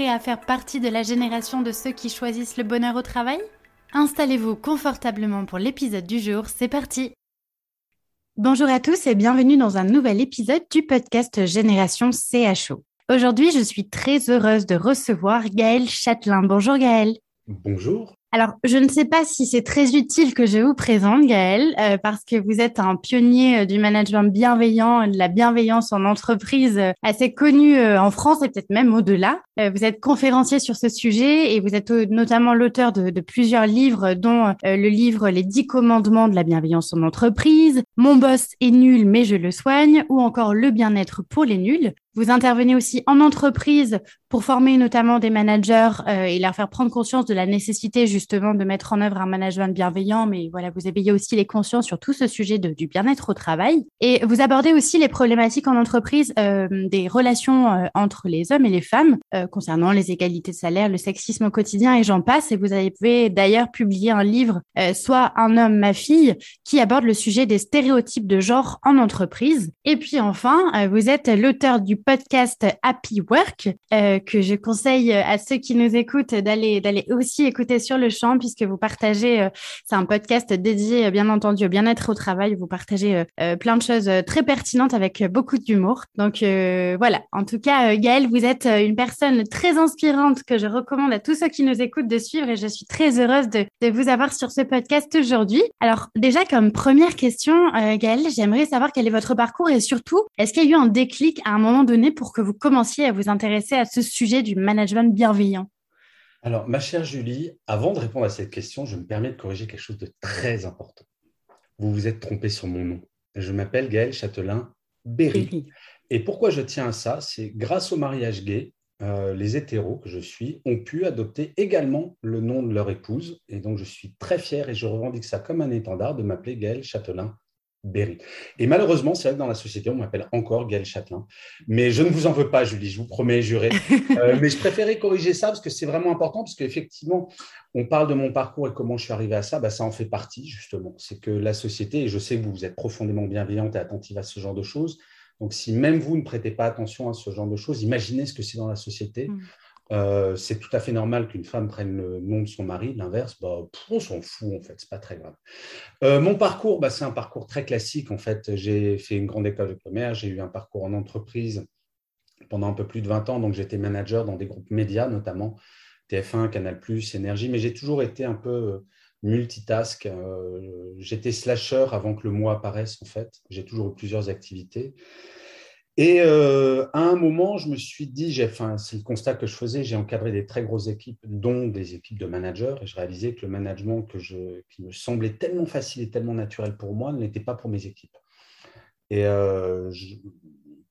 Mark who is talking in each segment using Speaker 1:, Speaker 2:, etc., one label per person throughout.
Speaker 1: prêt à faire partie de la génération de ceux qui choisissent le bonheur au travail? Installez-vous confortablement pour l'épisode du jour, c'est parti Bonjour à tous et bienvenue dans un nouvel épisode du podcast Génération CHO. Aujourd'hui, je suis très heureuse de recevoir Gaël Châtelain. Bonjour Gaël.
Speaker 2: Bonjour.
Speaker 1: Alors, je ne sais pas si c'est très utile que je vous présente, Gaël, euh, parce que vous êtes un pionnier euh, du management bienveillant, de la bienveillance en entreprise euh, assez connu en France et peut-être même au-delà. vous êtes conférencier sur ce sujet et vous êtes notamment l'auteur de, plusieurs livres, dont le livre Les dix commandements de la bienveillance en entreprise, Mon boss est nul mais je le soigne, ou encore Le bien-être pour les nuls. Vous intervenez aussi en entreprise pour former notamment des managers euh, et leur faire prendre conscience de la nécessité justement de mettre en œuvre un management bienveillant. Mais voilà, vous éveillez aussi les consciences sur tout ce sujet de, du bien-être au travail. Et vous abordez aussi les problématiques en entreprise euh, des relations euh, entre les hommes et les femmes concernant les égalités de salaire, le sexisme au quotidien et j'en passe. Et vous avez d'ailleurs publié un livre, Soit un homme, ma fille, qui aborde le sujet des stéréotypes de genre en entreprise. Et puis enfin, vous êtes l'auteur du podcast Happy Work euh, que je conseille à ceux qui nous écoutent d'aller d'aller aussi écouter sur le champ puisque vous partagez. Euh, c'est un podcast dédié bien entendu au bien-être au travail. Vous partagez euh, plein de choses très pertinentes avec beaucoup d'humour. Donc voilà. En tout cas, Gaëlle, vous êtes une personne très inspirante que je recommande à tous ceux qui nous écoutent de suivre et je suis très heureuse de, de vous avoir sur ce podcast aujourd'hui. Alors déjà comme première question, Gaëlle, j'aimerais savoir quel est votre parcours et surtout est-ce qu'il y a eu un déclic à un moment donné pour que vous commenciez à vous intéresser à ce sujet du management bienveillant
Speaker 2: Alors, ma chère Julie, avant de répondre à cette question, je me permets de corriger quelque chose de très important. Vous vous êtes trompé sur mon nom. Je m'appelle Gaël Châtelain Berry. Et pourquoi je tiens à ça? C'est grâce au mariage gay, euh, les hétéros que je suis ont pu adopter également le nom de leur épouse. Et donc, je suis très fier et je revendique ça comme un étendard de m'appeler Gaël Châtelain Berry. Et malheureusement, c'est vrai que dans la société, on m'appelle encore Gaël Châtelain. Mais je ne vous en veux pas, Julie, je vous promets, juré. Euh, mais je préférais corriger ça parce que c'est vraiment important, parce qu'effectivement, on parle de mon parcours et comment je suis arrivé à ça. Bah, ça en fait partie, justement. C'est que la société, et je sais que vous, êtes profondément bienveillante et attentive à ce genre de choses. Donc, si même vous ne prêtez pas attention à ce genre de choses, imaginez ce que c'est dans la société. Mm. Euh, c'est tout à fait normal qu'une femme prenne le nom de son mari. L'inverse, bah, on s'en fout en fait, c'est pas très grave. Euh, mon parcours, bah, c'est un parcours très classique en fait. J'ai fait une grande école de commerce, j'ai eu un parcours en entreprise pendant un peu plus de 20 ans, donc j'étais manager dans des groupes médias notamment TF1, Canal+, Énergie, mais j'ai toujours été un peu euh, multitask. j'étais slasher avant que le mot apparaisse en fait. J'ai toujours eu plusieurs activités. Et euh, à un moment, je me suis dit, enfin, c'est le constat que je faisais, j'ai encadré des très grosses équipes, dont des équipes de managers, et je réalisais que le management que je, qui me semblait tellement facile et tellement naturel pour moi n'était pas pour mes équipes. Et euh,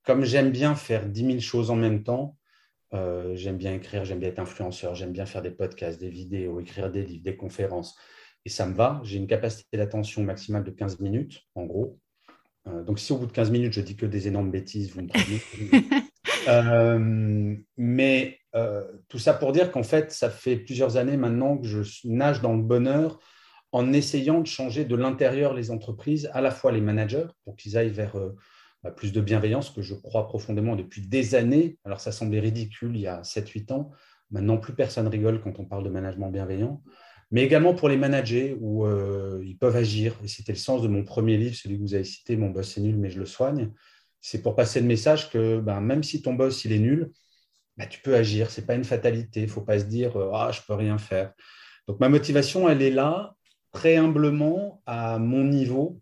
Speaker 2: comme j'aime bien faire 10 000 choses en même temps, euh, j'aime bien écrire, j'aime bien être influenceur, j'aime bien faire des podcasts, des vidéos, écrire des livres, des conférences, et ça me va. J'ai une capacité d'attention maximale de 15 minutes, en gros. Euh, donc, si au bout de 15 minutes, je dis que des énormes bêtises, vous me prenez. Euh, mais euh, tout ça pour dire qu'en fait, ça fait plusieurs années maintenant que je nage dans le bonheur en essayant de changer de l'intérieur les entreprises, à la fois les managers, pour qu'ils aillent vers bah, plus de bienveillance, que je crois profondément depuis des années. Alors, ça semblait ridicule il y a 7-8 ans. Maintenant, plus personne rigole quand on parle de management bienveillant, mais également pour les managers où euh, ils peuvent agir. Et c'était le sens de mon premier livre, celui que vous avez cité, Mon boss est nul, mais je le soigne. C'est pour passer le message que ben, même si ton boss il est nul, ben, tu peux agir. Ce n'est pas une fatalité. Il ne faut pas se dire Ah, je ne peux rien faire. Donc ma motivation, elle est là, très humblement, à mon niveau,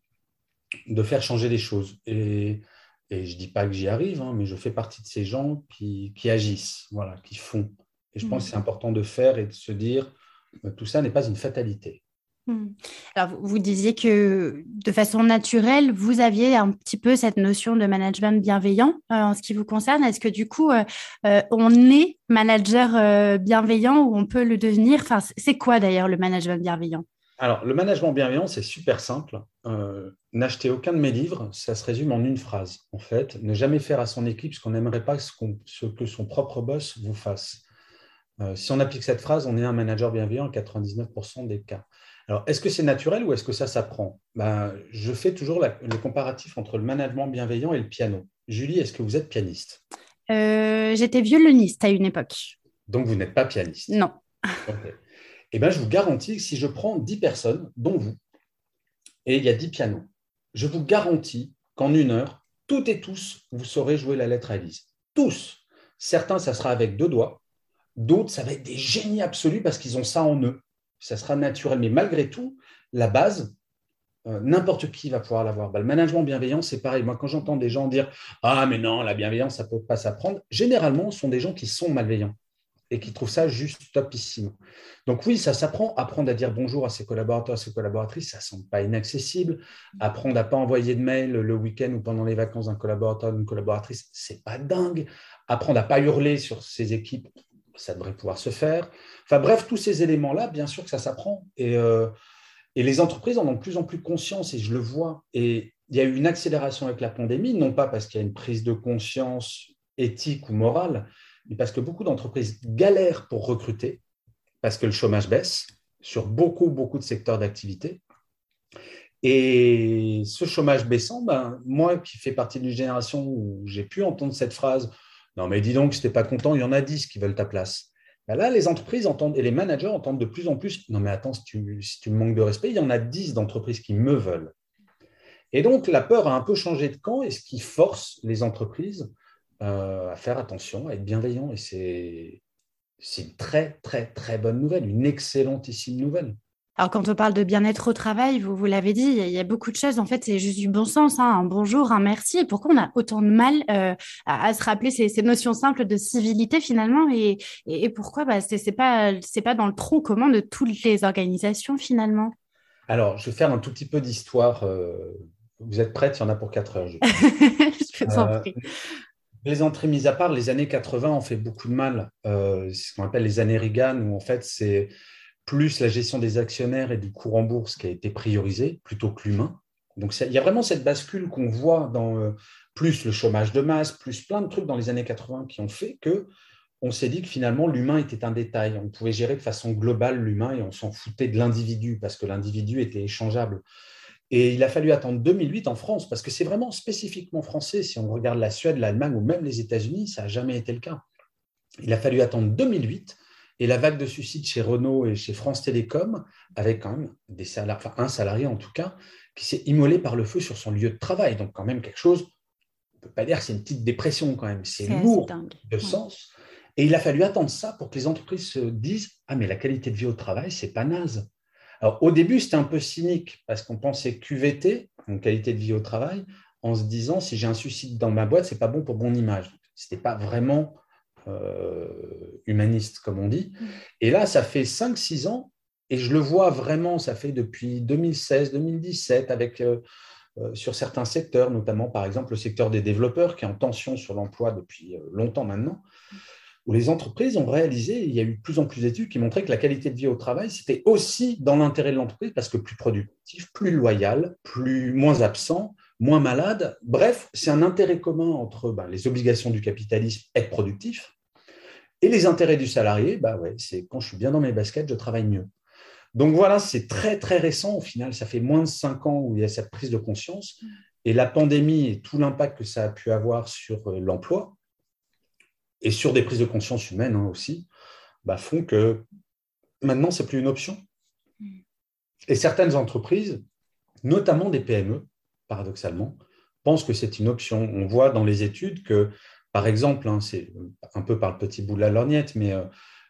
Speaker 2: de faire changer les choses. Et, je ne dis pas que j'y arrive, hein, mais je fais partie de ces gens qui, agissent, voilà, qui font. Et je pense que c'est mmh. important de faire et de se dire, euh, tout ça n'est pas une fatalité.
Speaker 1: Mmh. Alors, vous disiez que de façon naturelle, vous aviez un petit peu cette notion de management bienveillant euh, en ce qui vous concerne. Est-ce que du coup, euh, on est manager bienveillant ou on peut le devenir? Enfin, C'est quoi d'ailleurs le management bienveillant?
Speaker 2: Alors, le management bienveillant, c'est super simple. Euh, n'achetez aucun de mes livres, ça se résume en une phrase. En fait, ne jamais faire à son équipe ce qu'on n'aimerait pas ce, que son propre boss vous fasse. Euh, si on applique cette phrase, on est un manager bienveillant en 99% des cas. Alors, est-ce que c'est naturel ou est-ce que ça s'apprend? Ben, Je fais toujours le comparatif entre le management bienveillant et le piano. Julie, est-ce que vous êtes pianiste?
Speaker 1: Euh, J'étais violoniste à une époque.
Speaker 2: Donc, vous n'êtes pas pianiste?
Speaker 1: Non
Speaker 2: eh bien, je vous garantis que si je prends 10 personnes, dont vous, et il y a 10 pianos, je vous garantis qu'en une heure, toutes et tous, vous saurez jouer la lettre à Elise. Tous. Certains, ça sera avec deux doigts. D'autres, ça va être des génies absolus parce qu'ils ont ça en eux. Ça sera naturel. Mais malgré tout, la base, euh, n'importe qui va pouvoir l'avoir. Bah, le management bienveillant, c'est pareil. Moi, quand j'entends des gens dire Ah, mais non, la bienveillance, ça ne peut pas s'apprendre, généralement, ce sont des gens qui sont malveillants et qui trouvent ça juste topissime. Donc oui, ça s'apprend. Apprendre à dire bonjour à ses collaborateurs, à ses collaboratrices, ça ne semble pas inaccessible. Apprendre à ne pas envoyer de mail le week-end ou pendant les vacances d'un collaborateur ou d'une collaboratrice, c'est pas dingue. Apprendre à ne pas hurler sur ses équipes, ça devrait pouvoir se faire. Enfin bref, tous ces éléments-là, bien sûr que ça s'apprend. Et, euh, et les entreprises en ont de plus en plus conscience, et je le vois. Et il y a eu une accélération avec la pandémie, non pas parce qu'il y a une prise de conscience éthique ou morale, mais parce que beaucoup d'entreprises galèrent pour recruter, parce que le chômage baisse sur beaucoup, beaucoup de secteurs d'activité. Et ce chômage baissant, ben, moi qui fais partie d'une génération où j'ai pu entendre cette phrase, non mais dis donc, si tu n'es pas content, il y en a 10 qui veulent ta place. Ben là, les entreprises entendent, et les managers entendent de plus en plus, non mais attends, si tu, me manques de respect, il y en a 10 d'entreprises qui me veulent. Et donc, la peur a un peu changé de camp, et ce qui force les entreprises euh, à faire attention, à être bienveillant. Et c'est une très, très, très bonne nouvelle, une excellentissime nouvelle.
Speaker 1: Alors, quand on parle de bien-être au travail, vous, vous l'avez dit, il y a beaucoup de choses. En fait, c'est juste du bon sens, hein. un bonjour, un merci. Et pourquoi on a autant de mal euh, à, se rappeler ces, ces, notions simples de civilité finalement? Et, et, pourquoi? Bah, ce n'est pas, pas dans le tronc commun de toutes les organisations finalement
Speaker 2: Alors, je vais faire un tout petit peu d'histoire. Euh, vous êtes prête Il y en a pour 4 heures. Je,
Speaker 1: je vous en prie.
Speaker 2: Les entrées mises à part, les années 80 ont fait beaucoup de mal. Euh, c'est ce qu'on appelle les années Reagan, où en fait c'est plus la gestion des actionnaires et du cours en bourse qui a été priorisé plutôt que l'humain. Donc il y a vraiment cette bascule qu'on voit dans euh, plus le chômage de masse, plus plein de trucs dans les années 80 qui ont fait que on s'est dit que finalement l'humain était un détail. On pouvait gérer de façon globale l'humain et on s'en foutait de l'individu parce que l'individu était échangeable. Et il a fallu attendre 2008 en France, parce que c'est vraiment spécifiquement français. Si on regarde la Suède, l'Allemagne ou même les États-Unis, ça n'a jamais été le cas. Il a fallu attendre 2008 et la vague de suicides chez Renault et chez France Télécom, avec quand même des salariés, enfin un salarié en tout cas, qui s'est immolé par le feu sur son lieu de travail. Donc quand même quelque chose, on ne peut pas dire que c'est une petite dépression quand même, c'est lourd de sens. Et il a fallu attendre ça pour que les entreprises se disent Ah, mais la qualité de vie au travail, c'est pas naze. Alors, au début, c'était un peu cynique parce qu'on pensait QVT, une qualité de vie au travail, en se disant si j'ai un suicide dans ma boîte, c'est pas bon pour mon image. Ce n'était pas vraiment humaniste, comme on dit. Mm. Et là, ça fait 5-6 ans, et je le vois vraiment, ça fait depuis 2016-2017, avec euh, euh, sur certains secteurs, notamment par exemple le secteur des développeurs qui est en tension sur l'emploi depuis longtemps maintenant où les entreprises ont réalisé, il y a eu de plus en plus d'études qui montraient que la qualité de vie au travail, c'était aussi dans l'intérêt de l'entreprise parce que plus productif, plus loyal, plus, moins absent, moins malade. Bref, c'est un intérêt commun entre ben, les obligations du capitalisme, être productif, et les intérêts du salarié, bah ouais, c'est quand je suis bien dans mes baskets, je travaille mieux. Donc voilà, c'est très très récent au final, ça fait moins de cinq ans où il y a cette prise de conscience. Et la pandémie et tout l'impact que ça a pu avoir sur euh, l'emploi, et sur des prises de conscience humaines hein, aussi, bah, font que maintenant, ce n'est plus une option. Hmm. Et certaines entreprises, notamment des PME, paradoxalement, pensent que c'est une option. On voit dans les études que, par exemple, hein, c'est un peu par le petit bout de la lorgnette, mais euh,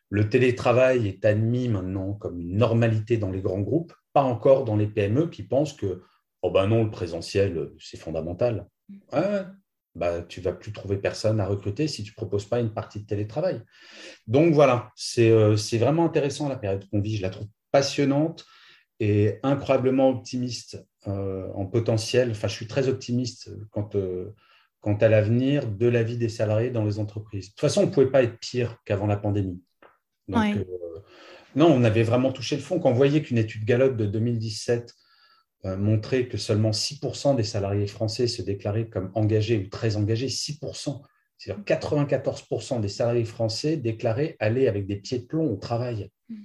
Speaker 2: le télétravail est admis maintenant comme une normalité dans les grands groupes, pas encore dans les PME qui pensent que oh ben non, le présentiel, c'est fondamental. Bah, tu vas plus trouver personne à recruter si tu ne proposes pas une partie de télétravail. Donc voilà, euh, c'est vraiment intéressant la période qu'on vit. Je la trouve passionnante et incroyablement optimiste euh, en potentiel. Enfin, je suis très optimiste quant, euh, quant à l'avenir de la vie des salariés dans les entreprises. De toute façon, on ne pouvait pas être pire qu'avant la pandémie. Donc, non, on avait vraiment touché le fond. Quand on voyait qu'une étude Gallup de 2017 euh, montrer que seulement 6% des salariés français se déclaraient comme engagés ou très engagés, 6%. C'est-à-dire 94% des salariés français déclaraient aller avec des pieds de plomb au travail. Mm.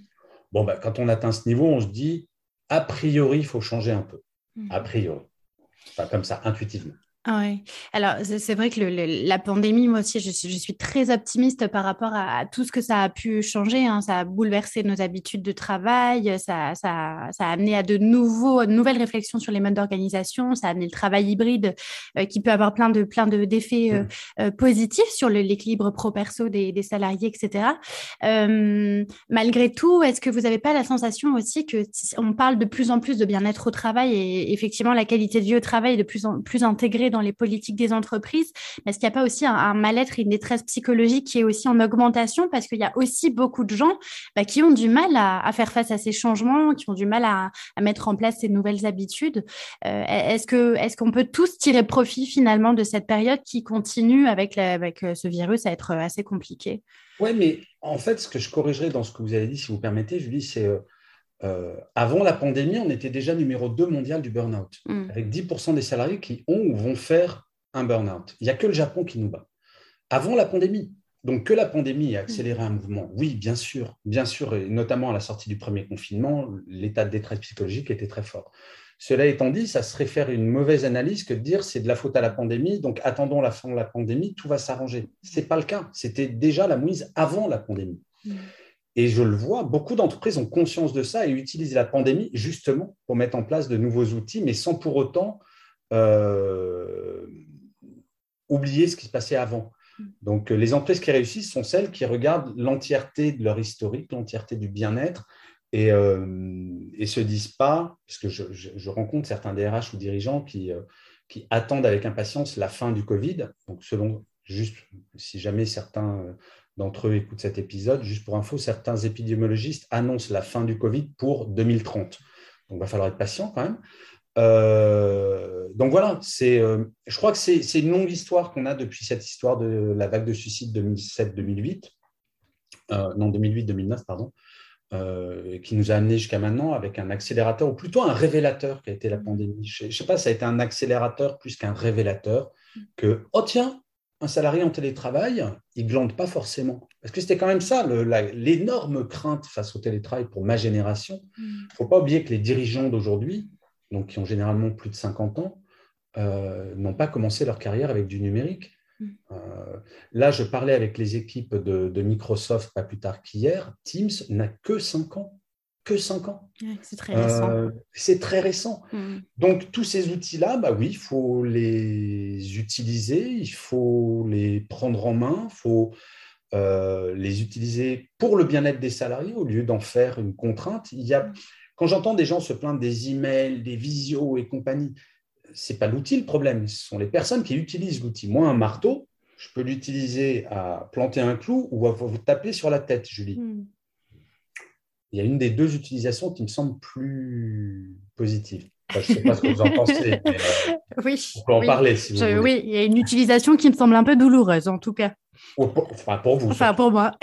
Speaker 2: Bon, bah, quand on atteint ce niveau, on se dit, a priori, il faut changer un peu. Mm. A priori. Enfin, comme ça, intuitivement.
Speaker 1: Ah oui, alors c'est vrai que la pandémie, moi aussi, je suis, très optimiste par rapport à, tout ce que ça a pu changer. Hein. Ça a bouleversé nos habitudes de travail, ça, ça, ça, a amené à de, nouveaux, nouvelles réflexions sur les modes d'organisation, ça a amené le travail hybride euh, qui peut avoir plein de plein d'effets euh, euh, positifs sur l'équilibre pro-perso des, des, salariés, etc. malgré tout, est-ce que vous n'avez pas la sensation aussi que on parle de plus en plus de bien-être au travail et effectivement la qualité de vie au travail est de plus en plus intégrée dans les politiques des entreprises. Est-ce qu'il n'y a pas aussi un, mal-être et une détresse psychologique qui est aussi en augmentation? Parce qu'il y a aussi beaucoup de gens bah, qui ont du mal à, faire face à ces changements, qui ont du mal à, mettre en place ces nouvelles habitudes. Euh, est-ce que est-ce qu'on peut tous tirer profit finalement de cette période qui continue avec, avec euh, ce virus à être assez compliqué?
Speaker 2: Oui, mais en fait, ce que je corrigerai dans ce que vous avez dit, si vous permettez, Julie, c'est euh, euh, avant la pandémie, on était déjà numéro 2 mondial du burn-out, mm. avec 10% des salariés qui ont ou vont faire un burn-out. Il n'y a que le Japon qui nous bat. Avant la pandémie, donc que la pandémie ait accéléré un mouvement, oui, bien sûr, bien sûr, et notamment à la sortie du premier confinement, l'état de détresse psychologique était très fort. Cela étant dit, ça serait faire une mauvaise analyse que de dire c'est de la faute à la pandémie, donc attendons la fin de la pandémie, tout va s'arranger. Ce n'est pas le cas. C'était déjà la mouise avant la pandémie. Mm. Et je le vois, beaucoup d'entreprises ont conscience de ça et utilisent la pandémie justement pour mettre en place de nouveaux outils, mais sans pour autant euh, oublier ce qui se passait avant. Donc, les entreprises qui réussissent sont celles qui regardent l'entièreté de leur historique, l'entièreté du bien-être et ne euh, se disent pas, parce que je, rencontre certains DRH ou dirigeants qui, euh, qui attendent avec impatience la fin du Covid. Donc, selon juste si jamais certains d'entre eux écoutent cet épisode. Juste pour info, certains épidémiologistes annoncent la fin du Covid pour 2030. Donc, il va falloir être patient quand même. Euh, donc voilà, euh, je crois que c'est, une longue histoire qu'on a depuis cette histoire de la vague de suicide 2007-2008, euh, non 2008-2009, pardon, qui nous a amené jusqu'à maintenant avec un accélérateur, ou plutôt un révélateur qui a été la pandémie. Je ne sais pas, ça a été un accélérateur plus qu'un révélateur que, oh tiens, un salarié en télétravail, il glande pas forcément. Parce que c'était quand même ça, l'énorme crainte face au télétravail pour ma génération. Il mm. ne faut pas oublier que les dirigeants d'aujourd'hui, donc qui ont généralement plus de 50 ans, euh, n'ont pas commencé leur carrière avec du numérique. Mm. Euh, là, je parlais avec les équipes de, de Microsoft pas plus tard qu'hier. Teams n'a que 5 ans que 5 ans.
Speaker 1: c'est très récent. Euh,
Speaker 2: c'est très récent. Mm. Donc, tous ces outils-là, bah oui, il faut les utiliser, il faut les prendre en main, il faut euh, les utiliser pour le bien-être des salariés au lieu d'en faire une contrainte. Il y a, quand j'entends des gens se plaindre des emails, des visios et compagnie, c'est pas l'outil le problème, ce sont les personnes qui utilisent l'outil. Moi, un marteau, je peux l'utiliser à planter un clou ou à vous taper sur la tête, Julie. Mm il y a une des deux utilisations qui me semble plus positive. je ne sais pas ce que vous en pensez. Mais, euh,
Speaker 1: oui,
Speaker 2: on peut en parler si vous voulez.
Speaker 1: Oui, il y a une utilisation qui me semble un peu douloureuse en tout cas.
Speaker 2: Enfin, pour vous.
Speaker 1: Enfin, pour moi.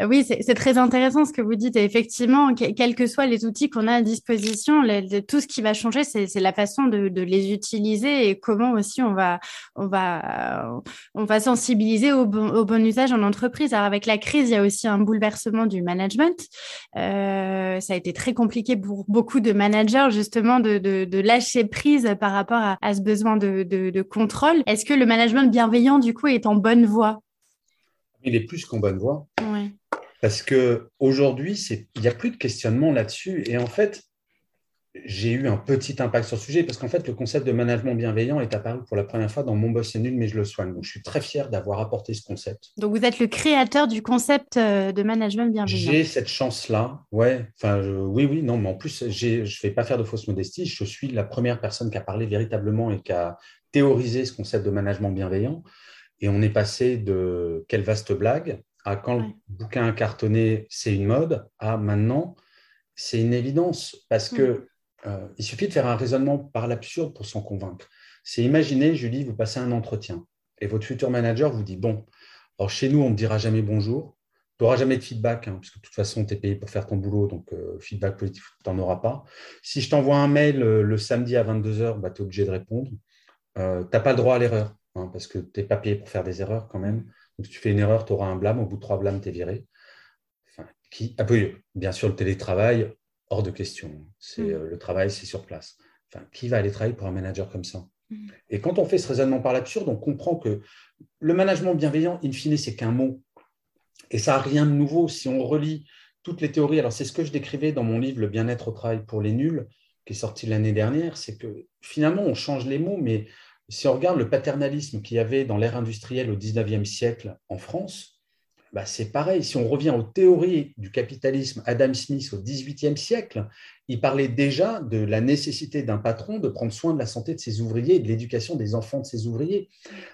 Speaker 1: oui, c'est très intéressant ce que vous dites. Et effectivement, quels que soient les outils qu'on a à disposition, tout ce qui va changer, c'est la façon de, les utiliser et comment aussi on va, on va, on va sensibiliser au bon, usage en entreprise. Alors, avec la crise, il y a aussi un bouleversement du management. Euh, ça a été très compliqué pour beaucoup de managers, justement, de, lâcher prise par rapport à, ce besoin de, de contrôle. Est-ce que le management bienveillant, du coup, est en bonne voie?
Speaker 2: Il est plus qu'en bonne voie. Parce qu'aujourd'hui, il n'y a plus de questionnement là-dessus. Et en fait, j'ai eu un petit impact sur le sujet parce qu'en fait, le concept de management bienveillant est apparu pour la première fois dans Mon boss est nul, mais je le soigne. Donc, je suis très fier d'avoir apporté ce concept.
Speaker 1: Donc, vous êtes le créateur du concept euh, de management bienveillant.
Speaker 2: J'ai cette chance-là. Ouais. Enfin, oui, oui, non, mais en plus, je ne vais pas faire de fausse modestie. Je suis la première personne qui a parlé véritablement et qui a théorisé ce concept de management bienveillant. Et on est passé de quelle vaste blague à quand le bouquin cartonné, c'est une mode, à maintenant, c'est une évidence parce que euh, il suffit de faire un raisonnement par l'absurde pour s'en convaincre. C'est imaginer, Julie, vous passez un entretien et votre futur manager vous dit Bon, alors chez nous, on ne dira jamais bonjour, tu n'auras jamais de feedback, hein, parce que de toute façon, tu es payé pour faire ton boulot, donc euh, feedback positif, tu n'en auras pas. Si je t'envoie un mail euh, le samedi à 22h, bah, tu es obligé de répondre. tu n'as pas le droit à l'erreur, hein, parce que tu n'es pas payé pour faire des erreurs quand même. Donc, si tu fais une erreur, tu auras un blâme. Au bout de trois blâmes, tu es viré. Enfin, qui, ah, bien sûr, le télétravail, hors de question. C'est mm. euh, le travail, c'est sur place. Enfin, qui va aller travailler pour un manager comme ça? Mm. Et quand on fait ce raisonnement par l'absurde, on comprend que le management bienveillant, in fine, c'est qu'un mot. Et ça n'a rien de nouveau. Si on relit toutes les théories, alors c'est ce que je décrivais dans mon livre Le bien-être au travail pour les nuls, qui est sorti l'année dernière, c'est que finalement, on change les mots, mais si on regarde le paternalisme qu'il y avait dans l'ère industrielle au 19e siècle en France, bah, c'est pareil. Si on revient aux théories du capitalisme, Adam Smith au XVIIIe siècle, il parlait déjà de la nécessité d'un patron de prendre soin de la santé de ses ouvriers et de l'éducation des enfants de ses ouvriers.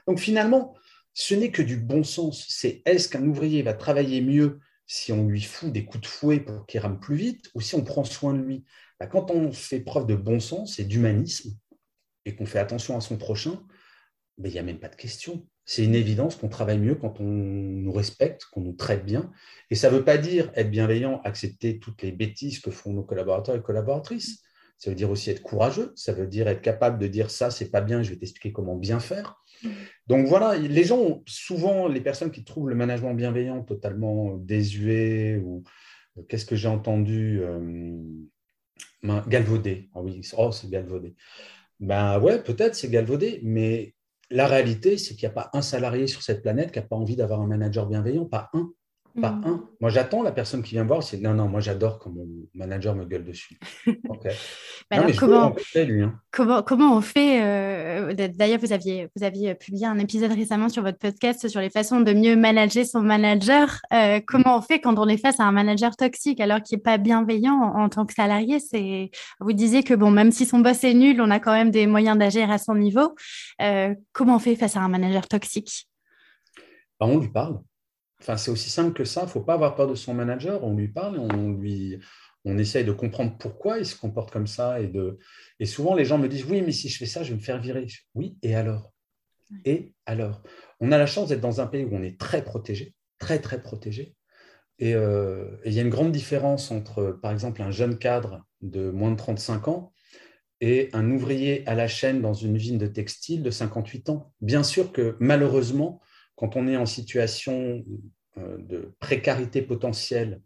Speaker 2: Donc finalement, ce n'est que du bon sens. C'est est-ce qu'un ouvrier va travailler mieux si on lui fout des coups de fouet pour qu'il rame plus vite ou si on prend soin de lui? Bah, Quand on fait preuve de bon sens et d'humanisme et qu'on fait attention à son prochain, il n'y a même pas de question c'est une évidence qu'on travaille mieux quand on nous respecte, qu'on nous traite bien. Et ça ne veut pas dire être bienveillant, accepter toutes les bêtises que font nos collaborateurs et collaboratrices. Ça veut dire aussi être courageux. Ça veut dire être capable de dire ça, c'est pas bien, je vais t'expliquer comment bien faire. Donc voilà, les gens, souvent, les personnes qui trouvent le management bienveillant totalement désuet ou euh, qu'est-ce que j'ai entendu euh, galvaudé. Ah oui, oh, c'est galvaudé. Ben ouais, peut-être c'est galvaudé, mais la réalité, c'est qu'il n'y a pas un salarié sur cette planète qui n'a pas envie d'avoir un manager bienveillant, pas un. Pas mm. un. Moi, j'attends la personne qui vient me voir. C'est non, non, moi, j'adore quand mon manager me gueule dessus.
Speaker 1: comment, comment, on fait euh, D'ailleurs, vous aviez, vous aviez publié un épisode récemment sur votre podcast sur les façons de mieux manager son manager. Euh, comment on fait quand on est face à un manager toxique alors qu'il n'est pas bienveillant en, tant que salarié? C'est Vous disiez que bon, même si son boss est nul, on a quand même des moyens d'agir à son niveau. Euh, comment on fait face à un manager toxique?
Speaker 2: Bah, On lui parle Enfin, c'est aussi simple que ça. Il ne faut pas avoir peur de son manager. On lui parle, on lui, on essaye de comprendre pourquoi il se comporte comme ça. Et, de... et souvent, les gens me disent Oui, mais si je fais ça, je vais me faire virer. Oui, et alors? Et alors? On a la chance d'être dans un pays où on est très protégé, très, très protégé. Euh, et il y a une grande différence entre, par exemple, un jeune cadre de moins de 35 ans et un ouvrier à la chaîne dans une usine de textile de 58 ans. Bien sûr que malheureusement, quand on est en situation euh, de précarité potentielle,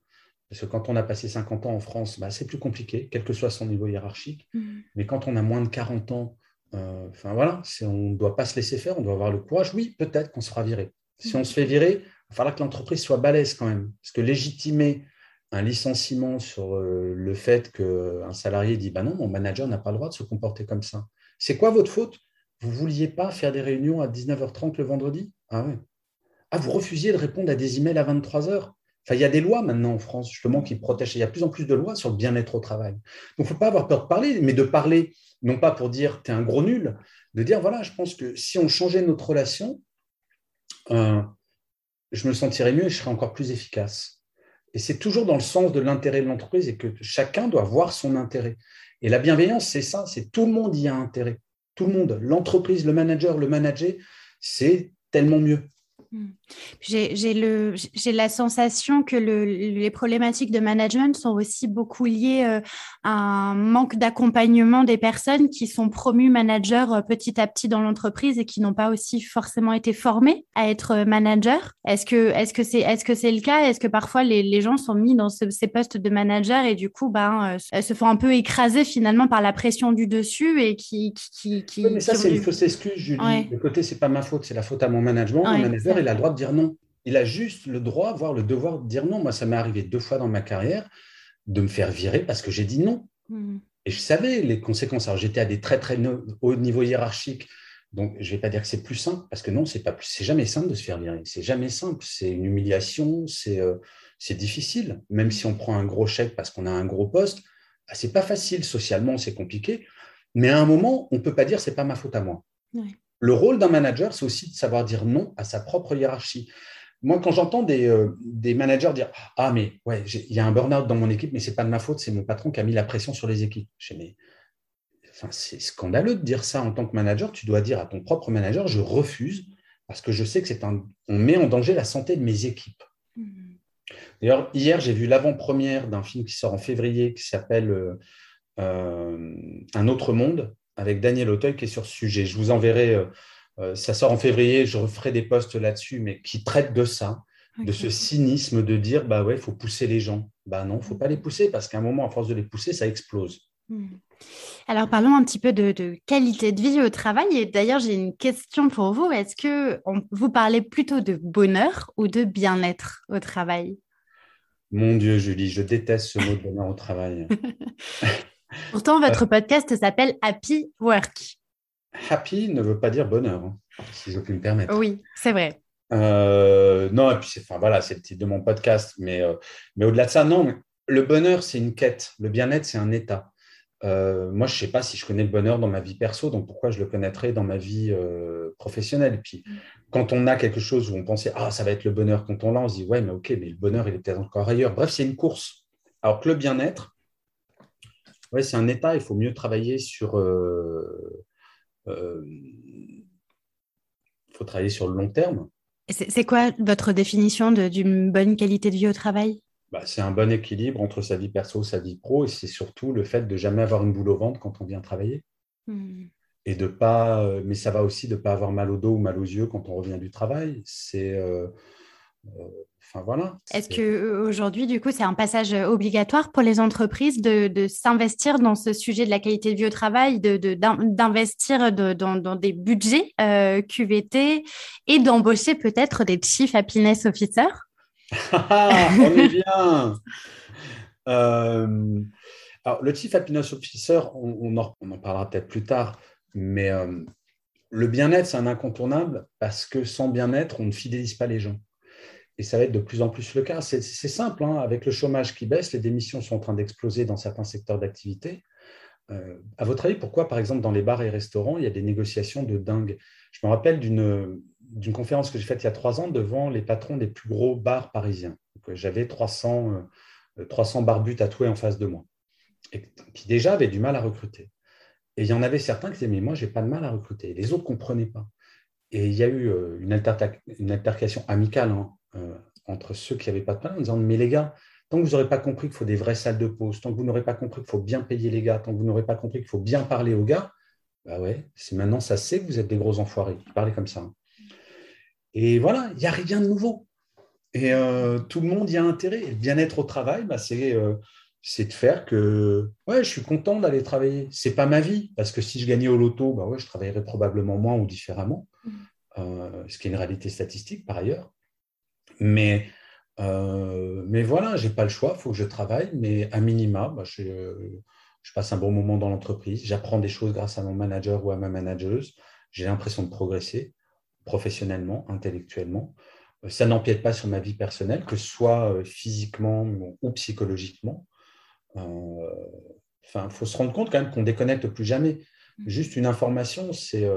Speaker 2: parce que quand on a passé 50 ans en France, bah, c'est plus compliqué, quel que soit son niveau hiérarchique. Mm. Mais quand on a moins de 40 ans, euh, enfin voilà, on ne doit pas se laisser faire, on doit avoir le courage. Oui, peut-être qu'on sera viré. Si on se fait virer, il va falloir que l'entreprise soit balèze quand même. Parce que légitimer un licenciement sur euh, le fait qu'un salarié dit bah non, mon manager n'a pas le droit de se comporter comme ça. C'est quoi votre faute? Vous ne vouliez pas faire des réunions à 19h30 le vendredi? Ah oui. Ah, vous refusiez de répondre à des emails à 23 heures? Enfin, il y a des lois maintenant en France, justement, qui protègent. Il y a de plus en plus de lois sur le bien-être au travail. Donc, il ne faut pas avoir peur de parler, mais de parler, non pas pour dire tu es un gros nul, de dire voilà, je pense que si on changeait notre relation, euh, je me sentirais mieux et je serais encore plus efficace. Et c'est toujours dans le sens de l'intérêt de l'entreprise et que chacun doit voir son intérêt. Et la bienveillance, c'est ça, c'est tout le monde y a intérêt. Tout le monde, l'entreprise, le manager, le manager, c'est tellement mieux.
Speaker 1: Hmm. J'ai la sensation que les problématiques de management sont aussi beaucoup liées euh, à un manque d'accompagnement des personnes qui sont promues managers euh, petit à petit dans l'entreprise et qui n'ont pas aussi forcément été formées à être euh, manager. Est-ce que est-ce que c'est est-ce que c'est le cas? Est-ce que parfois les, gens sont mis dans ces postes de manager et du coup ben se font un peu écraser finalement par la pression du dessus et qui qui,
Speaker 2: mais ça c'est une fausse excuse Julie. Le côté c'est pas ma faute, c'est la faute à mon management. le manager il a le droit de dire non. Il a juste le droit, voire le devoir de dire non. Moi, ça m'est arrivé deux fois dans ma carrière de me faire virer parce que j'ai dit non. Hmm. Et je savais les conséquences. Alors, j'étais à des très, très hauts niveaux hiérarchiques. Donc, je ne vais pas dire que c'est plus simple, parce que non, c'est pas c'est jamais simple de se faire virer. C'est jamais simple. C'est une humiliation, c'est euh, c'est difficile. Même si on prend un gros chèque parce qu'on a un gros poste, ce bah, c'est pas facile. Socialement, c'est compliqué. Mais à un moment, on ne peut pas dire c'est pas ma faute à moi. Le rôle d'un manager, c'est aussi de savoir dire non à sa propre hiérarchie. Moi, quand j'entends des, euh, des, managers dire Ah, mais ouais, il y a un burn-out dans mon équipe, mais ce n'est pas de ma faute, c'est mon patron qui a mis la pression sur les équipes. Je mais, enfin, c'est scandaleux de dire ça en tant que manager. Tu dois dire à ton propre manager Je refuse parce que je sais que c'est un. On met en danger la santé de mes équipes. Mmh. D'ailleurs, hier, j'ai vu l'avant-première d'un film qui sort en février qui s'appelle euh, euh, Un autre monde avec Daniel Auteuil qui est sur ce sujet. Je vous enverrai euh, ça sort en février, je referai des posts là-dessus, mais qui traitent de ça, de ce cynisme de dire bah ouais, il faut pousser les gens. Bah non, il ne faut pas les pousser parce qu'à un moment, à force de les pousser, ça explose. Hmm.
Speaker 1: Alors parlons un petit peu de, qualité de vie au travail. Et d'ailleurs, j'ai une question pour vous. Est-ce que vous parlez plutôt de bonheur ou de bien-être au travail?
Speaker 2: Mon Dieu, Julie, je déteste ce mot de bonheur au travail.
Speaker 1: Pourtant, votre podcast s'appelle Happy Work
Speaker 2: happy ne veut pas dire bonheur, hein, si je puis me permettre.
Speaker 1: Oui, c'est vrai.
Speaker 2: Euh, non, et puis c'est, enfin, voilà, c'est le titre de mon podcast, mais, euh, mais au-delà de ça, non, le bonheur, c'est une quête. Le bien-être, c'est un état. Euh, moi, je ne sais pas si je connais le bonheur dans ma vie perso, donc pourquoi je le connaîtrais dans ma vie professionnelle. Puis, quand on a quelque chose où on pensait, ah, ça va être le bonheur, quand on l'a, on se dit, ouais, mais ok, mais le bonheur, il est peut-être encore ailleurs. Bref, c'est une course. Alors que le bien-être, ouais, c'est un état, il faut mieux travailler sur il euh, faut travailler sur le long terme.
Speaker 1: C'est quoi votre définition d'une bonne qualité de vie au travail?
Speaker 2: Bah, C'est un bon équilibre entre sa vie perso, sa vie pro, et c'est surtout le fait de jamais avoir une boule au ventre quand on vient travailler. Hmm. Et de pas, euh, mais ça va aussi de ne pas avoir mal au dos ou mal aux yeux quand on revient du travail. C'est euh, voilà.
Speaker 1: Est-ce que euh, aujourd'hui, du coup, c'est un passage obligatoire pour les entreprises de, s'investir dans ce sujet de la qualité de vie au travail, d'investir de, dans, des budgets euh, QVT et d'embaucher peut-être des Chief Happiness Officers?
Speaker 2: On est bien. Euh, alors, le Chief Happiness Officer, on, en, on en, parlera peut-être plus tard, mais le bien-être, c'est un incontournable parce que sans bien-être, on ne fidélise pas les gens et ça va être de plus en plus le cas. C'est simple, hein. avec le chômage qui baisse, les démissions sont en train d'exploser dans certains secteurs d'activité. Euh, à votre avis, pourquoi, par exemple, dans les bars et restaurants, il y a des négociations de dingue? Je me rappelle d'une conférence que j'ai faite il y a trois ans devant les patrons des plus gros bars parisiens. Euh, j'avais 300, 300 euh, tatoués en face de moi, qui déjà avaient du mal à recruter. Et il y en avait certains qui disaient, mais moi, je n'ai pas de mal à recruter. Les autres ne comprenaient pas. Et il y a eu une, altercation amicale hein, euh, entre ceux qui n'avaient pas de pain en disant Mais les gars, tant que vous n'aurez pas compris qu'il faut des vraies salles de pause, tant que vous n'aurez pas compris qu'il faut bien payer les gars, tant que vous n'aurez pas compris qu'il faut bien parler aux gars, bah ouais, c'est maintenant ça sait que vous êtes des gros enfoirés. Parlez comme ça. Et voilà, il n'y a rien de nouveau. Et euh, tout le monde y a intérêt. bien-être au travail, bah, euh, c'est de faire que ouais, je suis content d'aller travailler. C'est pas ma vie, parce que si je gagnais au loto, bah ouais, je travaillerais probablement moins ou différemment, mmh. ce qui est une réalité statistique par ailleurs. Mais, euh, mais voilà, je n'ai pas le choix, il faut que je travaille, mais à minima, bah, je, passe un bon moment dans l'entreprise, j'apprends des choses grâce à mon manager ou à ma manageuse, j'ai l'impression de progresser professionnellement, intellectuellement. Ça n'empiète pas sur ma vie personnelle, que ce soit euh, physiquement ou psychologiquement. Euh, enfin, il faut se rendre compte quand même qu'on déconnecte plus jamais. Mmh. Juste une information, c'est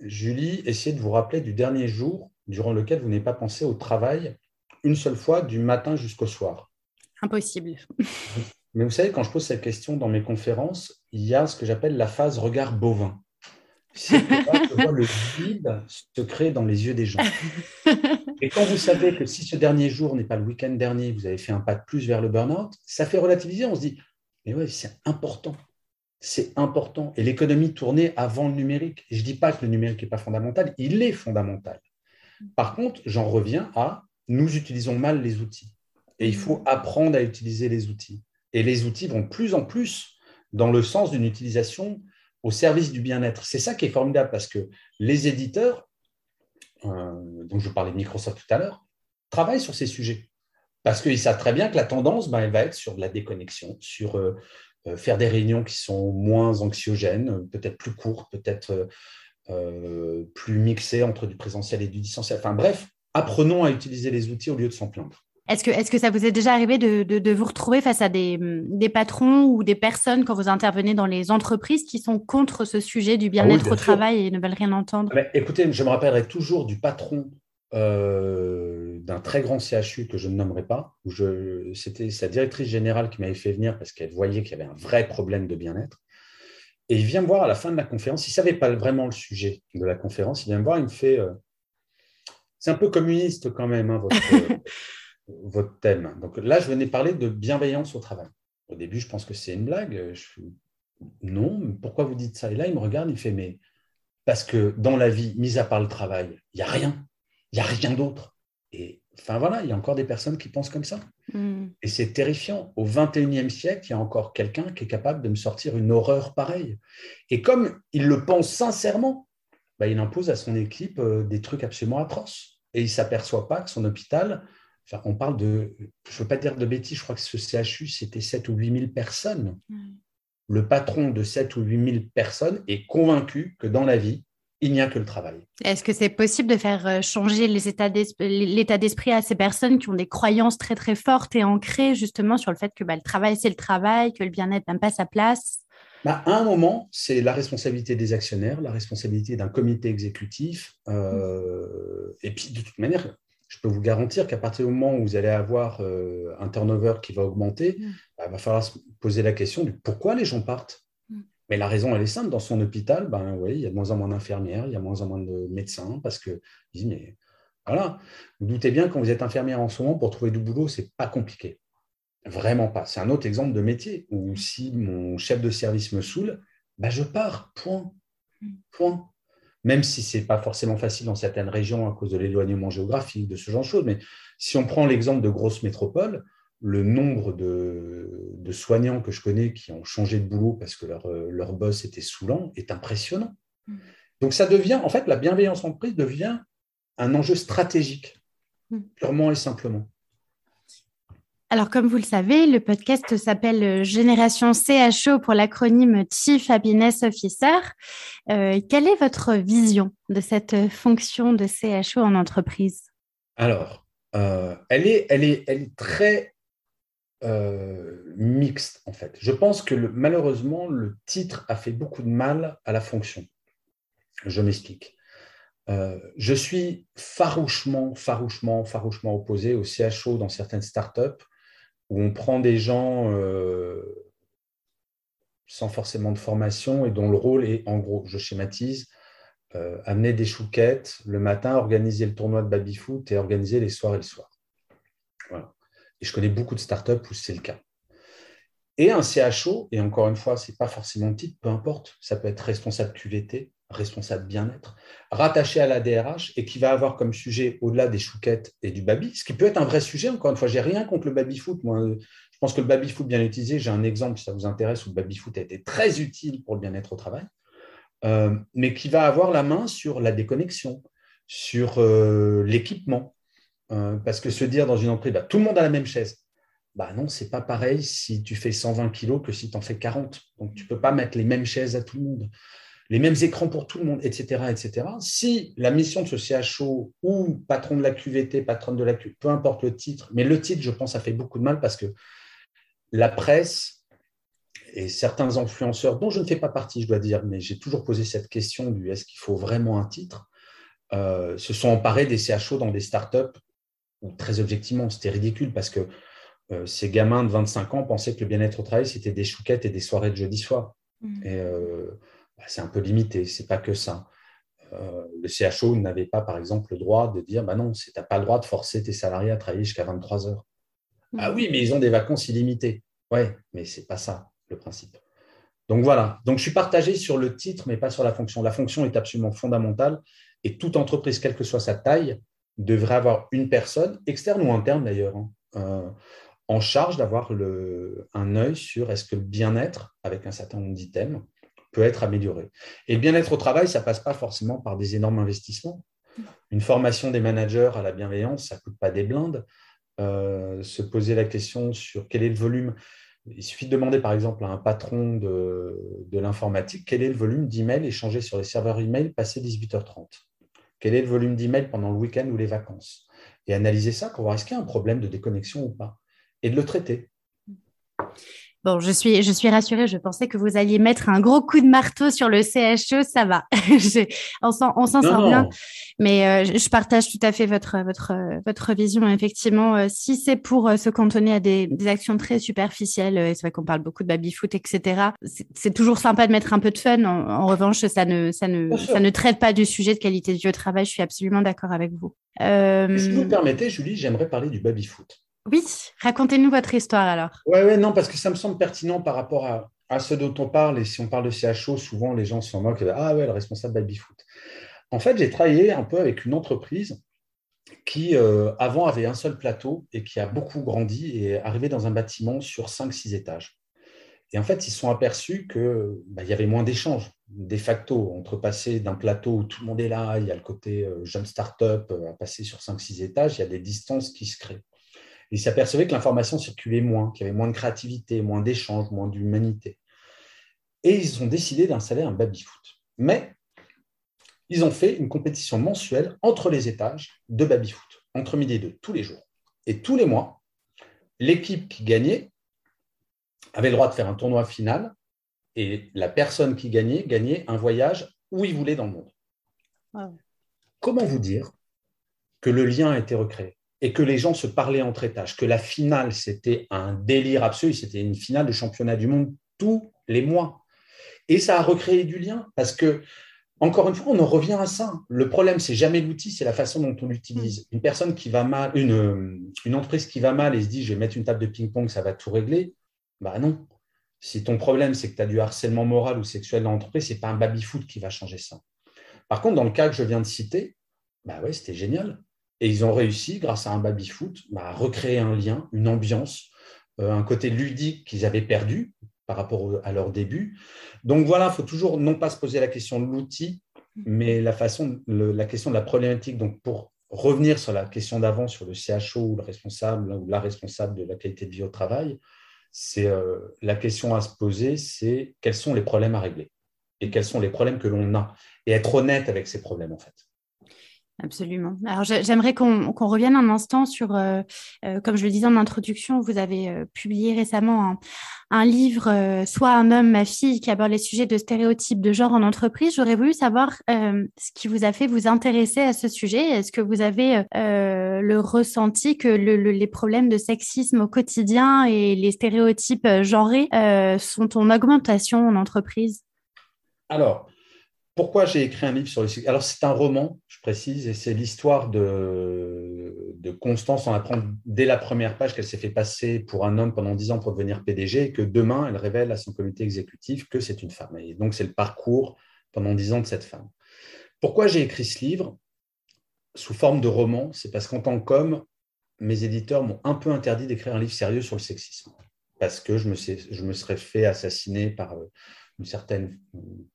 Speaker 2: Julie, essayez de vous rappeler du dernier jour durant lequel vous n'avez pas pensé au travail une seule fois du matin jusqu'au soir
Speaker 1: Impossible.
Speaker 2: Mais vous savez, quand je pose cette question dans mes conférences, il y a ce que j'appelle la phase regard bovin. C'est je vois le vide se créer dans les yeux des gens. Et quand vous savez que si ce dernier jour n'est pas le week-end dernier, vous avez fait un pas de plus vers le burn-out, ça fait relativiser. On se dit, mais oui, c'est important. C'est important. Et l'économie tournait avant le numérique. Et je ne dis pas que le numérique n'est pas fondamental, il est fondamental. Par contre, j'en reviens à nous utilisons mal les outils. Et il faut apprendre à utiliser les outils. Et les outils vont plus en plus dans le sens d'une utilisation au service du bien-être. C'est ça qui est formidable parce que les éditeurs, euh, dont je parlais de Microsoft tout à l'heure, travaillent sur ces sujets. Parce qu'ils savent très bien que la tendance, ben, va être sur de la déconnexion, sur euh, euh, faire des réunions qui sont moins anxiogènes, peut-être plus courtes, peut-être plus mixées entre du présentiel et du distanciel. Enfin bref, apprenons à utiliser les outils au lieu de s'en plaindre.
Speaker 1: Est-ce que, est que ça vous est déjà arrivé de, vous retrouver face à des, patrons ou des personnes quand vous intervenez dans les entreprises qui sont contre ce sujet du bien-être ah au travail et ne veulent rien entendre?
Speaker 2: Écoutez, je me rappellerai toujours du patron euh, d'un très grand CHU que je ne nommerai pas. C'était sa directrice générale qui m'avait fait venir parce qu'elle voyait qu'il y avait un vrai problème de bien-être. Et il vient me voir à la fin de la conférence. Il ne savait pas vraiment le sujet de la conférence. Il vient me voir, il me fait euh, C'est un peu communiste quand même, hein, votre, thème. Donc là, je venais parler de bienveillance au travail. Au début, je pense que c'est une blague. Je, non, pourquoi vous dites ça? Et là, il me regarde, il fait Mais parce que dans la vie, mis à part le travail, il n'y a rien il n'y a rien d'autre. Et enfin voilà, il y a encore des personnes qui pensent comme ça. Hmm. Et c'est terrifiant. Au 21e siècle, il y a encore quelqu'un qui est capable de me sortir une horreur pareille. Et comme il le pense sincèrement, bah, il impose à son équipe euh, des trucs absolument atroces. Et il ne s'aperçoit pas que son hôpital, enfin, on parle de, je ne veux pas dire de bêtises, je crois que ce CHU, c'était 7 ou 8 000 personnes. Le patron de 7 ou 8 000 personnes est convaincu que dans la vie, il n'y a que le travail.
Speaker 1: Est-ce que c'est possible de faire euh, changer l'état d'esprit à ces personnes qui ont des croyances très très fortes et ancrées justement sur le fait que bah, le travail c'est le travail, que le bien-être n'a pas sa place?
Speaker 2: Bah, À un moment, c'est la responsabilité des actionnaires, la responsabilité d'un comité exécutif. Euh, et puis de toute manière, je peux vous garantir qu'à partir du moment où vous allez avoir euh, un turnover qui va augmenter, mm. bah, il va falloir se poser la question de pourquoi les gens partent. Mais la raison, elle est simple. Dans son hôpital, ben, oui, il y a de moins en moins d'infirmières, il y a de moins en moins de médecins parce que disent, mais voilà, vous doutez bien quand vous êtes infirmière en ce moment, pour trouver du boulot, ce n'est pas compliqué. Vraiment pas. C'est un autre exemple de métier où si mon chef de service me saoule, ben, je pars. Point. Point. Même si ce n'est pas forcément facile dans certaines régions à cause de l'éloignement géographique, de ce genre de choses. Mais si on prend l'exemple de grosses métropoles, le nombre de, soignants que je connais qui ont changé de boulot parce que leur, leur boss était saoulant est impressionnant. Mm. Donc ça devient, en fait, la bienveillance en prise devient un enjeu stratégique, mm. purement et simplement.
Speaker 1: Alors, comme vous le savez, le podcast s'appelle Génération CHO pour l'acronyme Chief Happiness Officer. Euh, quelle est votre vision de cette fonction de CHO en entreprise?
Speaker 2: Alors, euh, elle, est, elle, très euh, mixte, en fait. Je pense que malheureusement, le titre a fait beaucoup de mal à la fonction. Je m'explique. Euh, je suis farouchement, farouchement, farouchement opposé au CHO dans certaines startups où on prend des gens euh, sans forcément de formation et dont le rôle est, en gros, je schématise, amener des chouquettes le matin, organiser le tournoi de baby-foot et organiser les soirs et le soir. Et je connais beaucoup de startups où c'est le cas. Et un CHO, et encore une fois, ce n'est pas forcément le titre, peu importe, ça peut être responsable QVT, responsable bien-être, rattaché à la DRH et qui va avoir comme sujet, au-delà des chouquettes et du baby, ce qui peut être un vrai sujet, encore une fois, j'ai rien contre le baby-foot. Moi, je pense que le baby-foot bien utilisé, j'ai un exemple, si ça vous intéresse, où le baby-foot a été très utile pour le bien-être au travail, euh, mais qui va avoir la main sur la déconnexion, sur euh, l'équipement, euh, parce que se dire dans une entreprise, bah, tout le monde a la même chaise, bah non, c'est pas pareil si tu fais 120 kilos que si tu en fais 40. Donc, tu peux pas mettre les mêmes chaises à tout le monde, les mêmes écrans pour tout le monde, etc. etc. Si la mission de ce CHO ou patron de la QVT, patronne de la QVT, peu importe le titre, mais le titre, je pense, ça fait beaucoup de mal parce que la presse et certains influenceurs, dont je ne fais pas partie, je dois dire, mais j'ai toujours posé cette question du est-ce qu'il faut vraiment un titre, euh, se sont emparés des CHO dans des startups très objectivement, c'était ridicule parce que euh, ces gamins de 25 ans pensaient que le bien-être au travail, c'était des chouquettes et des soirées de jeudi soir. Mm. Et euh, bah, c'est un peu limité, c'est pas que ça. Euh, le CHO n'avait pas, par exemple, le droit de dire bah non, tu n'as pas le droit de forcer tes salariés à travailler jusqu'à 23 heures. Mm. Ah oui, mais ils ont des vacances illimitées. Ouais, mais c'est pas ça le principe. Donc voilà. Donc je suis partagé sur le titre, mais pas sur la fonction. La fonction est absolument fondamentale et toute entreprise, quelle que soit sa taille, devrait avoir une personne, externe ou interne d'ailleurs, hein, euh, en charge d'avoir un œil sur est-ce que le bien-être, avec un certain nombre d'items, peut être amélioré. Et le bien-être au travail, ça passe pas forcément par des énormes investissements. Une formation des managers à la bienveillance, ça coûte pas des blindes. Euh, se poser la question sur quel est le volume. Il suffit de demander par exemple à un patron de, de l'informatique quel est le volume d'emails échangés sur les serveurs email passé 18h30. Quel est le volume d'emails pendant le week-end ou les vacances? Et analyser ça pour voir est-ce qu'il y a un problème de déconnexion ou pas. Et de le traiter.
Speaker 1: Bon, je suis, je suis rassurée. Je pensais que vous alliez mettre un gros coup de marteau sur le CHE. Ça va. on s'en, sort bien. Mais euh, je partage tout à fait votre, votre, votre vision. Effectivement, euh, si c'est pour euh, se cantonner à des, actions très superficielles, et c'est vrai qu'on parle beaucoup de baby-foot, etc., c'est, toujours sympa de mettre un peu de fun. En, revanche, ça ne, ça, ne, ça ne traite pas du sujet de qualité de vie au travail. Je suis absolument d'accord avec vous.
Speaker 2: Si vous me permettez, Julie, j'aimerais parler du baby-foot.
Speaker 1: Oui, racontez-nous votre histoire alors.
Speaker 2: Oui, ouais, non, parce que ça me semble pertinent par rapport à, ce dont on parle. Et si on parle de CHO, souvent les gens s'en moquent. Ah ouais, le responsable baby-foot. En fait, j'ai travaillé un peu avec une entreprise qui, euh, avant, avait un seul plateau et qui a beaucoup grandi et est arrivé dans un bâtiment sur 5-6 étages. Et en fait, ils se sont aperçus qu'il bah, y avait moins d'échanges, de facto, entre passer d'un plateau où tout le monde est là, il y a le côté euh, jeune start-up, euh, à passer sur 5-6 étages, il y a des distances qui se créent. Ils s'apercevaient que l'information circulait moins, qu'il y avait moins de créativité, moins d'échanges, moins d'humanité. Et ils ont décidé d'installer un baby-foot. Mais ils ont fait une compétition mensuelle entre les étages de baby-foot, entre midi et deux, tous les jours. Et tous les mois, l'équipe qui gagnait avait le droit de faire un tournoi final et la personne qui gagnait gagnait un voyage où il voulait dans le monde. Comment vous dire que le lien a été recréé? Et que les gens se parlaient entre étages, que la finale, c'était un délire absolu, c'était une finale de championnat du monde tous les mois. Et ça a recréé du lien, parce que, encore une fois, on en revient à ça. Le problème, c'est jamais l'outil, c'est la façon dont on l'utilise. Une personne qui va mal, une, une entreprise qui va mal et se dit, je vais mettre une table de ping-pong, ça va tout régler, bah non. Si ton problème, c'est que tu as du harcèlement moral ou sexuel dans l'entreprise, ce n'est pas un baby-foot qui va changer ça. Par contre, dans le cas que je viens de citer, bah ouais, c'était génial. Et ils ont réussi, grâce à un baby-foot, bah, à recréer un lien, une ambiance, euh, un côté ludique qu'ils avaient perdu par rapport à leur début. Donc voilà, il faut toujours non pas se poser la question de l'outil, mais la, question de la problématique. Donc pour revenir sur la question d'avant, sur le CHO ou le responsable ou la responsable de la qualité de vie au travail, c'est euh, la question à se poser, c'est quels sont les problèmes à régler et quels sont les problèmes que l'on a et être honnête avec ces problèmes en fait.
Speaker 1: Absolument. Alors j'aimerais qu'on revienne un instant sur, euh, euh, comme je le disais en introduction, vous avez euh, publié récemment un, livre, Soit un homme, ma fille, qui aborde les sujets de stéréotypes de genre en entreprise. J'aurais voulu savoir ce qui vous a fait vous intéresser à ce sujet. Est-ce que vous avez le ressenti que les problèmes de sexisme au quotidien et les stéréotypes genrés sont en augmentation en entreprise?
Speaker 2: Alors, pourquoi j'ai écrit un livre sur le Alors, c'est un roman, je précise, et c'est l'histoire de, de, Constance. On apprend dès la première page qu'elle s'est fait passer pour un homme pendant dix ans pour devenir PDG et que demain, elle révèle à son comité exécutif que c'est une femme. Et donc, c'est le parcours pendant dix ans de cette femme. Pourquoi j'ai écrit ce livre? Sous forme de roman C'est parce qu'en tant qu'homme, mes éditeurs m'ont un peu interdit d'écrire un livre sérieux sur le sexisme. Parce que je me, je me serais fait assassiner par euh, une certaine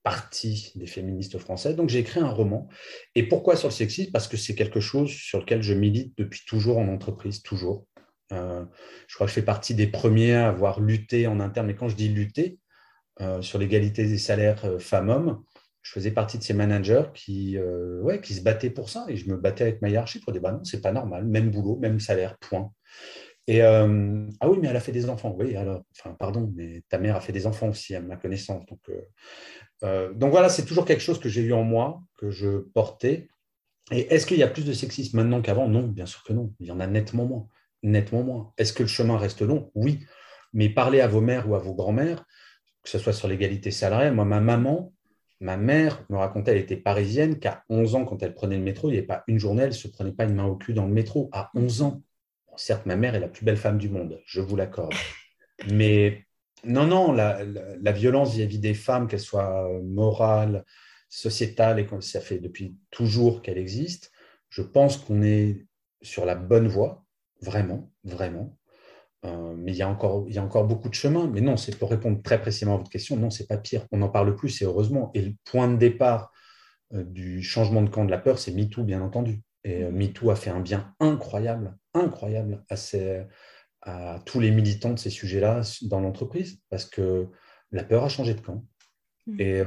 Speaker 2: partie des féministes françaises. Donc j'ai écrit un roman. Et pourquoi sur le sexisme? Parce que c'est quelque chose sur lequel je milite depuis toujours en entreprise, toujours. Euh, je crois que je fais partie des premiers à avoir lutté en interne. Mais quand je dis lutter euh, sur l'égalité des salaires euh, femmes-hommes, je faisais partie de ces managers qui, qui se battaient pour ça. Et je me battais avec ma hiérarchie pour dire bah non, c'est pas normal, même boulot, même salaire, point. Euh, ah oui, mais elle a fait des enfants. Oui, alors, enfin, pardon, mais ta mère a fait des enfants aussi, à ma connaissance. Donc, euh, euh, voilà, c'est toujours quelque chose que j'ai eu en moi, que je portais. Et est-ce qu'il y a plus de sexisme maintenant qu'avant? Non, bien sûr que non. Il y en a nettement moins. Nettement moins. Est-ce que le chemin reste long? Oui. Mais parlez à vos mères ou à vos grands-mères, que ce soit sur l'égalité salariale. Moi, ma maman, ma mère me racontait, elle était parisienne, qu'à 11 ans, quand elle prenait le métro, il n'y avait pas une journée, elle ne se prenait pas une main au cul dans le métro. À 11 ans certes, ma mère est la plus belle femme du monde, je vous l'accorde. Mais non, non, la, violence vis-à-vis des femmes, qu'elle soit morale, sociétale, et ça fait depuis toujours qu'elle existe, je pense qu'on est sur la bonne voie, vraiment, vraiment. Euh, mais il y, a encore, il y a encore beaucoup de chemin. Mais non, c'est pour répondre très précisément à votre question, non, c'est pas pire. On n'en parle plus, c'est heureusement. Et le point de départ du changement de camp de la peur, c'est MeToo, bien entendu. Et mmh. MeToo a fait un bien incroyable, incroyable à, à tous les militants de ces sujets-là dans l'entreprise, parce que la peur a changé de camp. Mmh. Et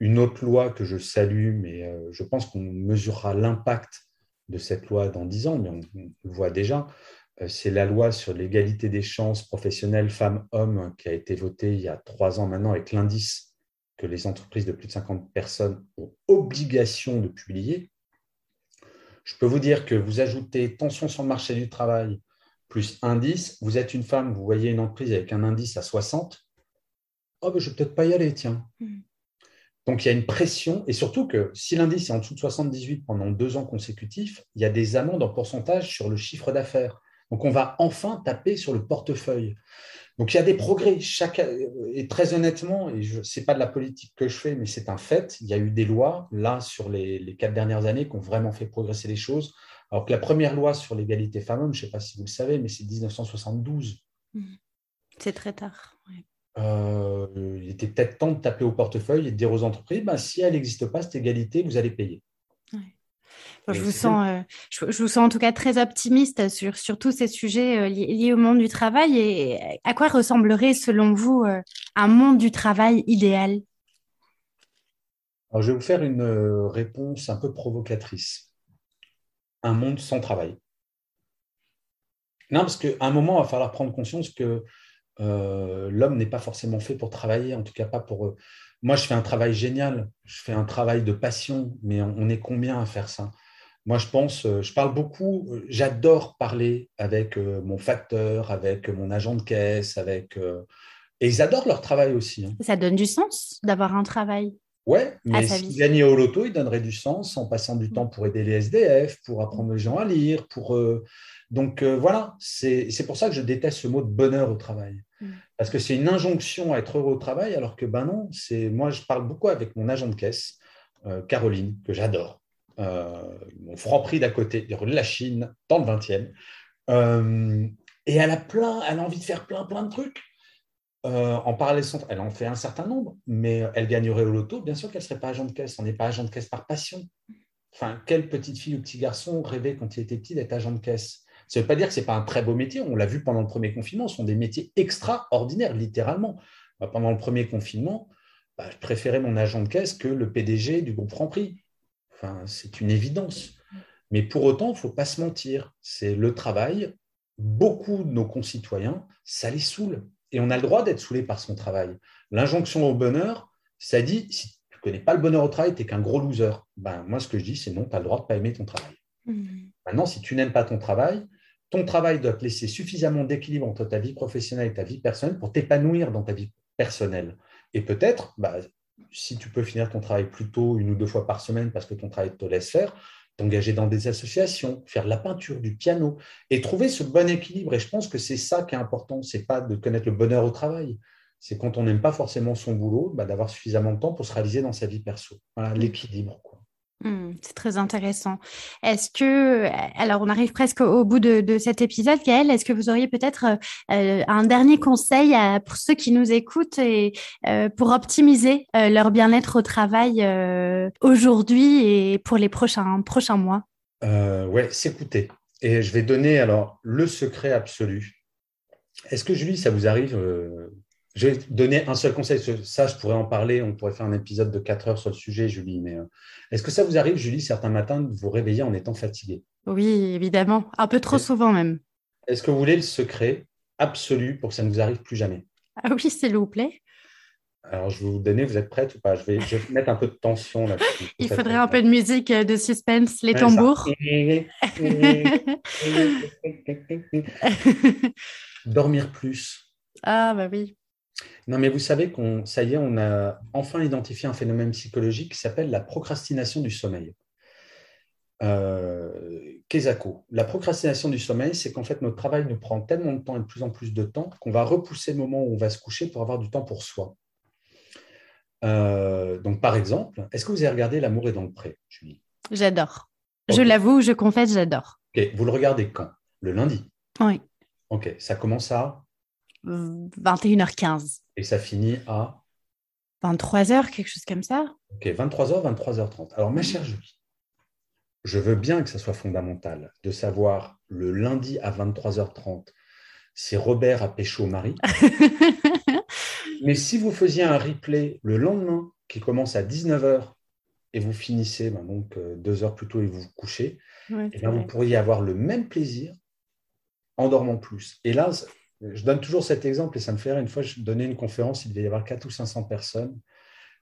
Speaker 2: une autre loi que je salue, mais je pense qu'on mesurera l'impact de cette loi dans dix ans, mais on, le voit déjà, c'est la loi sur l'égalité des chances professionnelles femmes-hommes qui a été votée il y a trois ans maintenant avec l'indice que les entreprises de plus de 50 personnes ont obligation de publier. Je peux vous dire que vous ajoutez tension sur le marché du travail plus indice, vous êtes une femme, vous voyez une entreprise avec un indice à 60, oh ben je ne vais peut-être pas y aller, tiens. Hmm. Donc il y a une pression, et surtout que si l'indice est en dessous de 78 pendant deux ans consécutifs, il y a des amendes en pourcentage sur le chiffre d'affaires. Donc on va enfin taper sur le portefeuille. Donc il y a des progrès. Chaque, et très honnêtement, et ce n'est pas de la politique que je fais, mais c'est un fait, il y a eu des lois, là, sur les, les, quatre dernières années, qui ont vraiment fait progresser les choses. Alors que la première loi sur l'égalité femmes-hommes, je ne sais pas si vous le savez, mais c'est 1972. Mmh.
Speaker 1: C'est très tard.
Speaker 2: Euh, il était peut-être temps de taper au portefeuille et de dire aux entreprises, ben, si elle n'existe pas, cette égalité, vous allez payer.
Speaker 1: Je, vous sens, euh, je, vous sens en tout cas très optimiste sur, sur tous ces sujets euh, liés, au monde du travail. Et à quoi ressemblerait, selon vous, un monde du travail idéal?
Speaker 2: Alors, Je vais vous faire une réponse un peu provocatrice. Un monde sans travail. Non, parce qu'à un moment, il va falloir prendre conscience que euh, l'homme n'est pas forcément fait pour travailler, en tout cas pas pour. Moi, je fais un travail génial, je fais un travail de passion, mais on est combien à faire ça? Moi, je pense, euh, je parle beaucoup, euh, j'adore parler avec mon facteur, avec mon agent de caisse, avec... Et ils adorent leur travail aussi. Hein.
Speaker 1: Ça donne du sens d'avoir un travail.
Speaker 2: Ouais, mais s'ils gagnaient au loto, ils donneraient du sens en passant du mm. temps pour aider les SDF, pour apprendre les gens à lire, pour donc euh, voilà, c'est pour ça que je déteste ce mot de bonheur au travail. Mm. Parce que c'est une injonction à être heureux au travail, alors que ben non, c'est moi je parle beaucoup avec mon agent de caisse, euh, Caroline, que j'adore, euh, mon franc prix d'à côté, la Chine, dans le 20e. et elle a plein, elle a envie de faire plein, plein de trucs. en parallèle, elle en fait un certain nombre, mais elle gagnerait au loto. Bien sûr qu'elle ne serait pas agent de caisse. On n'est pas agent de caisse par passion. Enfin, quelle petite fille ou petit garçon rêvait quand il était petit d'être agent de caisse? Ça ne veut pas dire que ce n'est pas un très beau métier. On l'a vu pendant le premier confinement. Ce sont des métiers extraordinaires, littéralement. Bah, pendant le premier confinement, bah, je préférais mon agent de caisse que le PDG du groupe Franprix. Enfin, c'est une évidence. Mais pour autant, il ne faut pas se mentir. C'est le travail. Beaucoup de nos concitoyens, ça les saoule. Et on a le droit d'être saoulé par son travail. L'injonction au bonheur, ça dit si tu ne connais pas le bonheur au travail, tu n'es qu'un gros loser. Ben, moi, ce que je dis, c'est non, tu as le droit de ne pas aimer ton travail. Mmh. Maintenant, si tu n'aimes pas ton travail, ton travail doit te laisser suffisamment d'équilibre entre ta vie professionnelle et ta vie personnelle pour t'épanouir dans ta vie personnelle. Et peut-être, bah, si tu peux finir ton travail plus tôt, une ou deux fois par semaine, parce que ton travail te laisse faire, t'engager dans des associations, faire de la peinture, du piano, et trouver ce bon équilibre. Et je pense que c'est ça qui est important, c'est pas de connaître le bonheur au travail, c'est quand on n'aime pas forcément son boulot, bah, d'avoir suffisamment de temps pour se réaliser dans sa vie perso. Voilà, l'équilibre.
Speaker 1: Mmh, c'est très intéressant. Est-ce que, alors on arrive presque au bout de, cet épisode, Gaëlle, est-ce que vous auriez peut-être euh, un dernier conseil pour ceux qui nous écoutent et euh, pour optimiser euh, leur bien-être au travail aujourd'hui et pour les prochains, prochains mois?
Speaker 2: Ouais, s'écouter. Et je vais donner alors le secret absolu. Est-ce que Julie, ça vous arrive je vais donner un seul conseil. Ça, je pourrais en parler. On pourrait faire un épisode de 4 heures sur le sujet, Julie. Mais euh, est-ce que ça vous arrive, Julie, certains matins, de vous réveiller en étant fatigué
Speaker 1: Oui, évidemment. Un peu trop souvent même.
Speaker 2: Est-ce que vous voulez le secret absolu pour que ça ne vous arrive plus jamais?
Speaker 1: Ah oui, s'il vous plaît.
Speaker 2: Alors, je vais vous donner, vous êtes prête ou pas? Je vais, mettre un peu de tension là
Speaker 1: Il faudrait un peu de musique euh, de suspense, les tambours.
Speaker 2: Dormir plus.
Speaker 1: Ah, bah oui.
Speaker 2: Non, mais vous savez qu'on, ça y est, on a enfin identifié un phénomène psychologique qui s'appelle la procrastination du sommeil. Euh, La procrastination du sommeil, c'est qu'en fait, notre travail nous prend tellement de temps et de plus en plus de temps qu'on va repousser le moment où on va se coucher pour avoir du temps pour soi. Euh, donc, par exemple, est-ce que vous avez regardé L'amour est dans le pré, Julie?
Speaker 1: J'adore. Je l'avoue, je confesse, j'adore.
Speaker 2: Vous le regardez quand? Le lundi?
Speaker 1: Oui.
Speaker 2: Ok, ça commence à
Speaker 1: 21h15.
Speaker 2: Et ça finit à
Speaker 1: 23h, quelque chose comme ça.
Speaker 2: Ok, 23h, 23h30. Alors, ma chère Julie, je veux bien que ça soit fondamental de savoir le lundi à 23h30 si Robert a pécho au mari. Mais si vous faisiez un replay le lendemain qui commence à 19h et vous finissez ben donc euh, deux heures plus tôt et vous vous couchez, eh ben, vous pourriez avoir le même plaisir en dormant plus. Et là, je donne toujours cet exemple et ça me fait rire. Une fois, je donnais une conférence, il devait y avoir 400 ou 500 personnes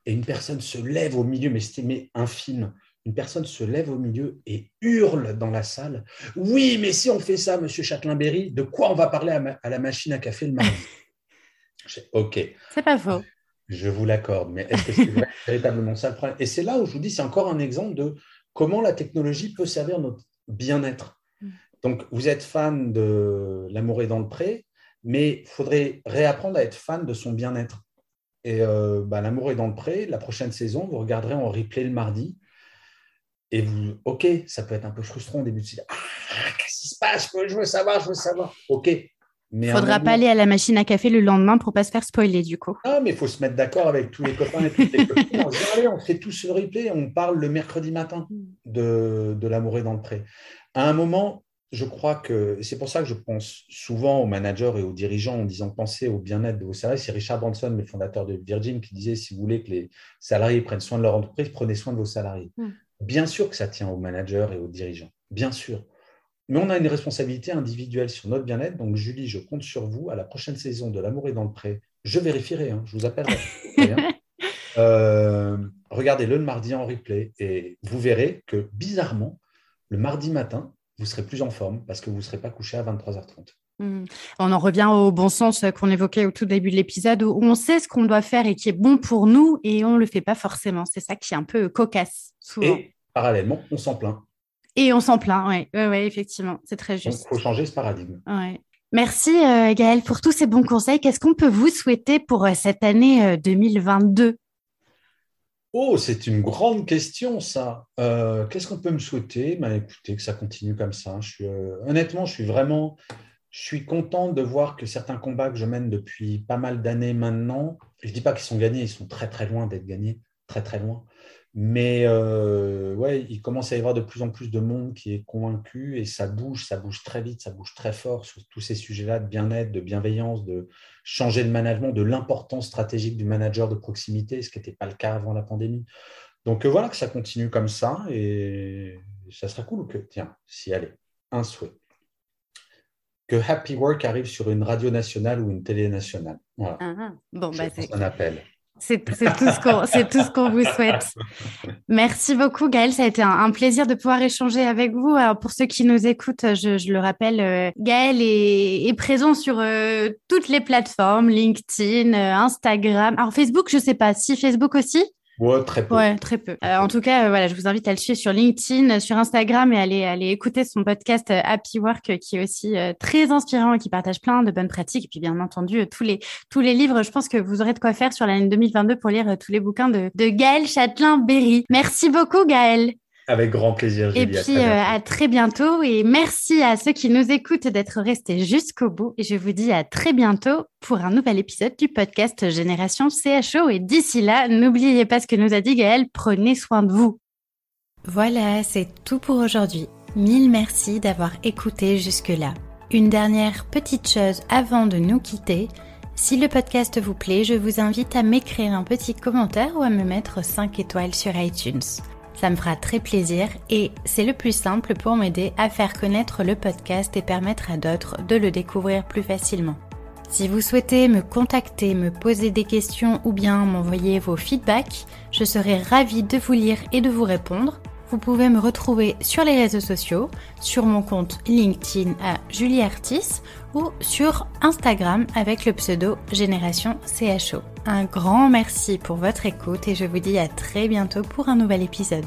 Speaker 2: et une personne se lève au milieu, mais c'était un film. Une personne se lève au milieu et hurle dans la salle Oui, mais si on fait ça, monsieur Châtelain-Berry, de quoi on va parler à, la machine à café le mardi? Ok.
Speaker 1: C'est pas faux.
Speaker 2: Je vous l'accorde, mais est-ce que c'est véritablement ça le problème? Et c'est là où je vous dis c'est encore un exemple de comment la technologie peut servir notre bien-être. Mm. Donc, vous êtes fan de L'amour est dans le pré, mais il faudrait réapprendre à être fan de son bien-être. Et euh, bah, L'amour est dans le pré, la prochaine saison, vous regarderez en replay le mardi. Et vous, ok, ça peut être un peu frustrant au début de dire, ah, qu'est-ce qui se passe? Je veux savoir, je veux savoir. Ok.
Speaker 1: Il ne faudra pas aller à la machine à café le lendemain pour pas se faire spoiler du coup.
Speaker 2: Non, mais il faut se mettre d'accord avec tous les copains et toutes les copines. On se dit, allez, on fait tous le replay, on parle le mercredi matin de, de l'amour est dans le pré. À un moment, je crois que c'est pour ça que je pense souvent aux managers et aux dirigeants en disant pensez au bien-être de vos salariés. C'est Richard Branson, le fondateur de Virgin, qui disait si vous voulez que les salariés prennent soin de leur entreprise, prenez soin de vos salariés. Hmm. Bien sûr que ça tient aux managers et aux dirigeants, bien sûr. Mais on a une responsabilité individuelle sur notre bien-être. Donc, Julie, je compte sur vous à la prochaine saison de L'amour est dans le pré. Je vérifierai, hein, je vous appellerai. euh, regardez le mardi en replay et vous verrez que bizarrement, le mardi matin, vous serez plus en forme parce que vous ne serez pas couché à 23h30.
Speaker 1: Hmm. On en revient au bon sens qu'on évoquait au tout début de l'épisode où on sait ce qu'on doit faire et qui est bon pour nous et on ne le fait pas forcément. C'est ça qui est un peu cocasse souvent.
Speaker 2: Et parallèlement, on s'en plaint.
Speaker 1: Et on s'en plaint, oui, ouais, ouais, effectivement, c'est très juste.
Speaker 2: Il faut changer ce paradigme.
Speaker 1: Ouais. Merci euh, Gaël pour tous ces bons conseils. Qu'est-ce qu'on peut vous souhaiter pour euh, cette année 2022 euh,
Speaker 2: Oh, c'est une grande question, ça. Euh, qu'est-ce qu'on peut me souhaiter? Bah, Écoutez, que ça continue comme ça. Euh, honnêtement, je suis vraiment je suis content de voir que certains combats que je mène depuis pas mal d'années maintenant, je ne dis pas qu'ils sont gagnés, ils sont très très loin d'être gagnés, très très loin. Mais euh, ouais, il commence à y avoir de plus en plus de monde qui est convaincu et ça bouge, ça bouge très vite, ça bouge très fort sur tous ces sujets-là de bien-être, de bienveillance, de changer de management, de l'importance stratégique du manager de proximité, ce qui n'était pas le cas avant la pandémie. Donc euh, voilà que ça continue comme ça et ça sera cool que, tiens, si allez, un souhait. Que Happy Work arrive sur une radio nationale ou une télé nationale. Voilà.
Speaker 1: Ah, ah. bon, bah,
Speaker 2: c'est un appel.
Speaker 1: C'est tout ce qu'on vous souhaite. Merci beaucoup, Gaël. Ça a été un, plaisir de pouvoir échanger avec vous. Alors, pour ceux qui nous écoutent, je, le rappelle, euh, Gaël est, présent sur euh, toutes les plateformes, LinkedIn, euh, Instagram. Alors, Facebook, je ne sais pas. Si Facebook aussi Ouais, très peu. Euh, en tout cas, euh, voilà, je vous invite à le suivre sur LinkedIn, sur Instagram et aller aller écouter son podcast euh, Happy Work qui est aussi très inspirant et qui partage plein de bonnes pratiques. Et puis, bien entendu, tous les tous les livres. Je pense que vous aurez de quoi faire sur l'année 2022 pour lire tous les bouquins de, de Gaël Châtelain-Berry. Merci beaucoup, Gaël.
Speaker 2: Avec grand plaisir,
Speaker 1: Julie. Et puis, euh, à très, bientôt. Et merci à ceux qui nous écoutent d'être restés jusqu'au bout. Et je vous dis à très bientôt pour un nouvel épisode du podcast Génération CHO. Et d'ici là, n'oubliez pas ce que nous a dit Gaël. Prenez soin de vous. Voilà, c'est tout pour aujourd'hui. Mille merci d'avoir écouté jusque-là. Une dernière petite chose avant de nous quitter. Si le podcast vous plaît, je vous invite à m'écrire un petit commentaire ou à me mettre 5 étoiles sur iTunes. Ça me fera très plaisir et c'est le plus simple pour m'aider à faire connaître le podcast et permettre à d'autres de le découvrir plus facilement. Si vous souhaitez me contacter, me poser des questions ou bien m'envoyer vos feedbacks, je serai ravie de vous lire et de vous répondre. Vous pouvez me retrouver sur les réseaux sociaux, sur mon compte LinkedIn à Julie Artis ou sur Instagram avec le pseudo Génération CHO. Un grand merci pour votre écoute et je vous dis à très bientôt pour un nouvel épisode.